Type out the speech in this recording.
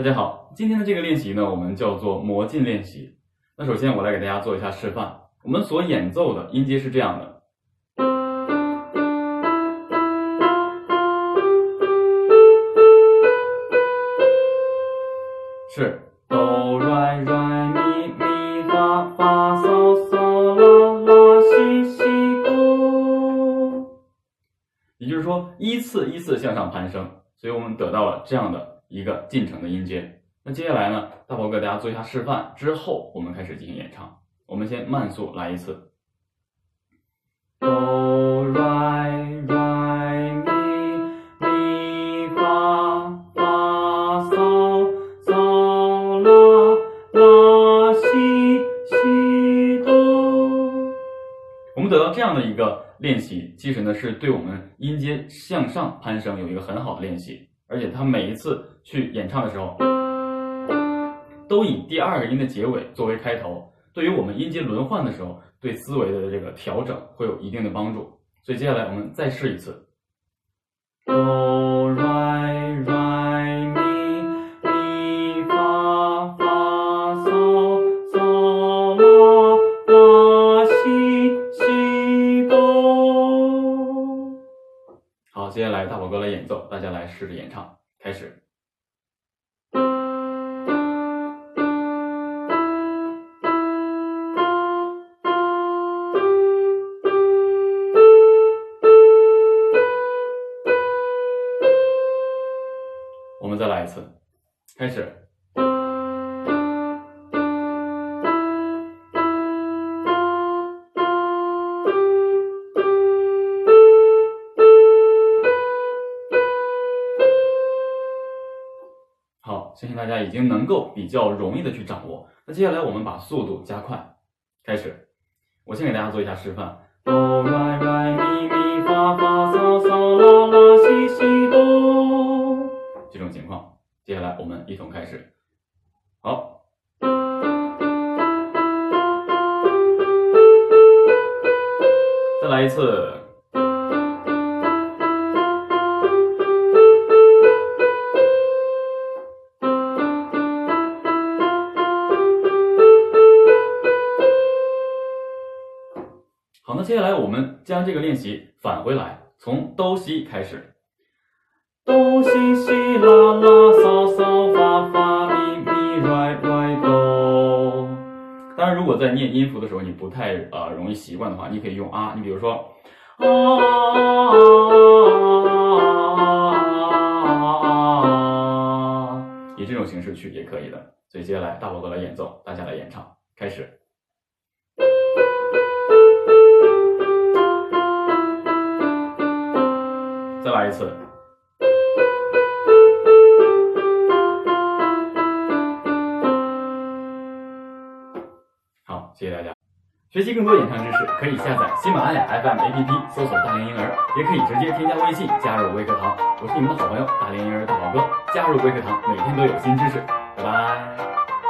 大家好，今天的这个练习呢，我们叫做魔镜练习。那首先我来给大家做一下示范。我们所演奏的音阶是这样的，是哆来来咪咪发发嗦嗦啦啦西西哆。也就是说，依次依次向上攀升，所以我们得到了这样的一个进程的音阶。那接下来呢，大宝给大家做一下示范，之后我们开始进行演唱。我们先慢速来一次，哆来来咪咪发发嗦嗦啦啦西西哆。我们得到这样的一个练习，其实呢是对我们音阶向上攀升有一个很好的练习，而且他每一次去演唱的时候，都以第二个音的结尾作为开头。对于我们音阶轮换的时候，对思维的这个调整会有一定的帮助。所以接下来我们再试一次。哆来来接下来大宝哥来演奏，大家来试着演唱，开始。我们再来一次，开始。好，相信大家已经能够比较容易的去掌握。那接下来我们把速度加快，开始。我先给大家做一下示范。哆来来咪咪发发嗦嗦啦啦西西哆。这种情况，接下来我们一同开始。好，再来一次。接下来我们将这个练习返回来，从哆西开始。哆西西啦啦嗦嗦发发咪咪来来哆。当然，如果在念音符的时候你不太呃容易习惯的话，你可以用啊，你比如说啊，以这种形式去也可以的。所以接下来大宝哥来演奏，大家来演唱，开始。次。好，谢谢大家。学习更多演唱知识，可以下载喜马拉雅 FM APP，搜索“大连婴儿”，也可以直接添加微信加入微课堂。我是你们的好朋友大连婴儿大宝哥，加入微课堂，每天都有新知识。拜拜。